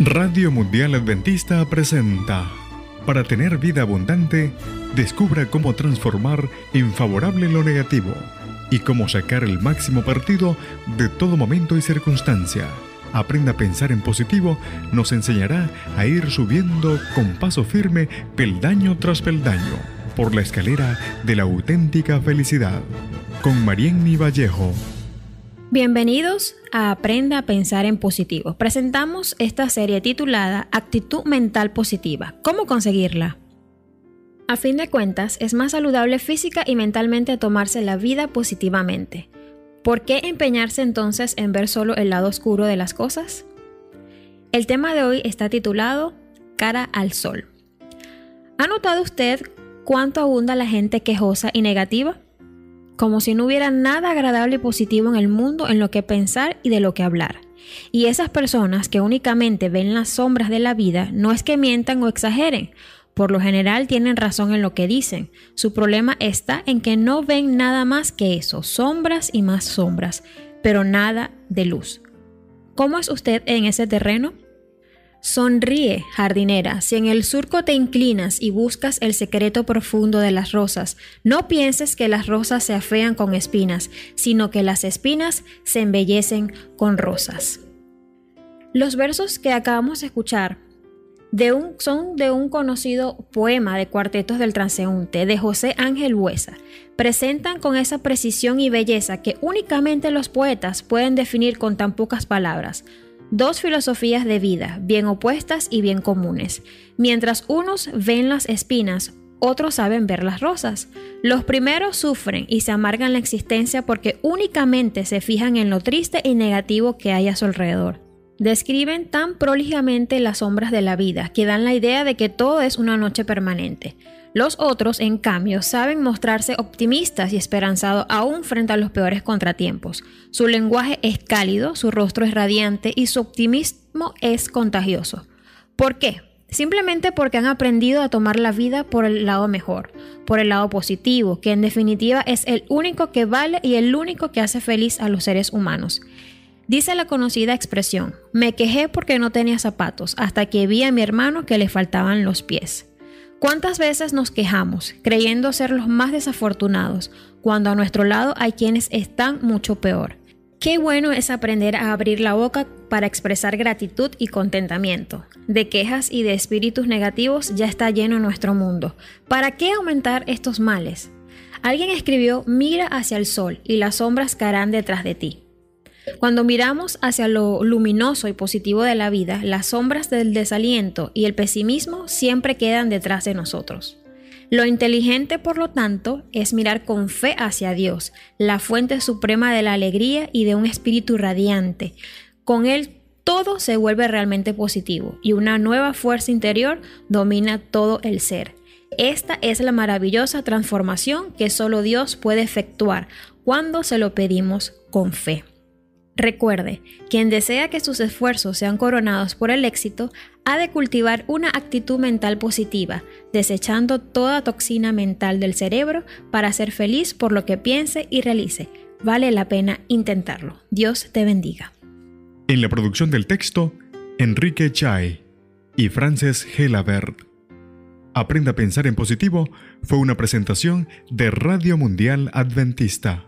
Radio Mundial Adventista presenta Para tener vida abundante, descubra cómo transformar en favorable lo negativo y cómo sacar el máximo partido de todo momento y circunstancia. Aprenda a pensar en positivo nos enseñará a ir subiendo con paso firme peldaño tras peldaño por la escalera de la auténtica felicidad. Con Marienny Vallejo. Bienvenidos a Aprenda a Pensar en Positivo. Presentamos esta serie titulada Actitud Mental Positiva. ¿Cómo conseguirla? A fin de cuentas, es más saludable física y mentalmente tomarse la vida positivamente. ¿Por qué empeñarse entonces en ver solo el lado oscuro de las cosas? El tema de hoy está titulado Cara al Sol. ¿Ha notado usted cuánto abunda la gente quejosa y negativa? Como si no hubiera nada agradable y positivo en el mundo en lo que pensar y de lo que hablar. Y esas personas que únicamente ven las sombras de la vida no es que mientan o exageren, por lo general tienen razón en lo que dicen. Su problema está en que no ven nada más que eso, sombras y más sombras, pero nada de luz. ¿Cómo es usted en ese terreno? Sonríe, jardinera, si en el surco te inclinas y buscas el secreto profundo de las rosas, no pienses que las rosas se afean con espinas, sino que las espinas se embellecen con rosas. Los versos que acabamos de escuchar son de un conocido poema de cuartetos del transeúnte de José Ángel Huesa. Presentan con esa precisión y belleza que únicamente los poetas pueden definir con tan pocas palabras dos filosofías de vida, bien opuestas y bien comunes. Mientras unos ven las espinas, otros saben ver las rosas. Los primeros sufren y se amargan la existencia porque únicamente se fijan en lo triste y negativo que hay a su alrededor. Describen tan prolijamente las sombras de la vida que dan la idea de que todo es una noche permanente. Los otros, en cambio, saben mostrarse optimistas y esperanzados aún frente a los peores contratiempos. Su lenguaje es cálido, su rostro es radiante y su optimismo es contagioso. ¿Por qué? Simplemente porque han aprendido a tomar la vida por el lado mejor, por el lado positivo, que en definitiva es el único que vale y el único que hace feliz a los seres humanos. Dice la conocida expresión, me quejé porque no tenía zapatos hasta que vi a mi hermano que le faltaban los pies. ¿Cuántas veces nos quejamos, creyendo ser los más desafortunados, cuando a nuestro lado hay quienes están mucho peor? Qué bueno es aprender a abrir la boca para expresar gratitud y contentamiento. De quejas y de espíritus negativos ya está lleno nuestro mundo. ¿Para qué aumentar estos males? Alguien escribió, mira hacia el sol y las sombras caerán detrás de ti. Cuando miramos hacia lo luminoso y positivo de la vida, las sombras del desaliento y el pesimismo siempre quedan detrás de nosotros. Lo inteligente, por lo tanto, es mirar con fe hacia Dios, la fuente suprema de la alegría y de un espíritu radiante. Con Él todo se vuelve realmente positivo y una nueva fuerza interior domina todo el ser. Esta es la maravillosa transformación que solo Dios puede efectuar cuando se lo pedimos con fe. Recuerde, quien desea que sus esfuerzos sean coronados por el éxito, ha de cultivar una actitud mental positiva, desechando toda toxina mental del cerebro para ser feliz por lo que piense y realice. Vale la pena intentarlo. Dios te bendiga. En la producción del texto, Enrique Chai y Frances Gelabert. Aprenda a pensar en positivo fue una presentación de Radio Mundial Adventista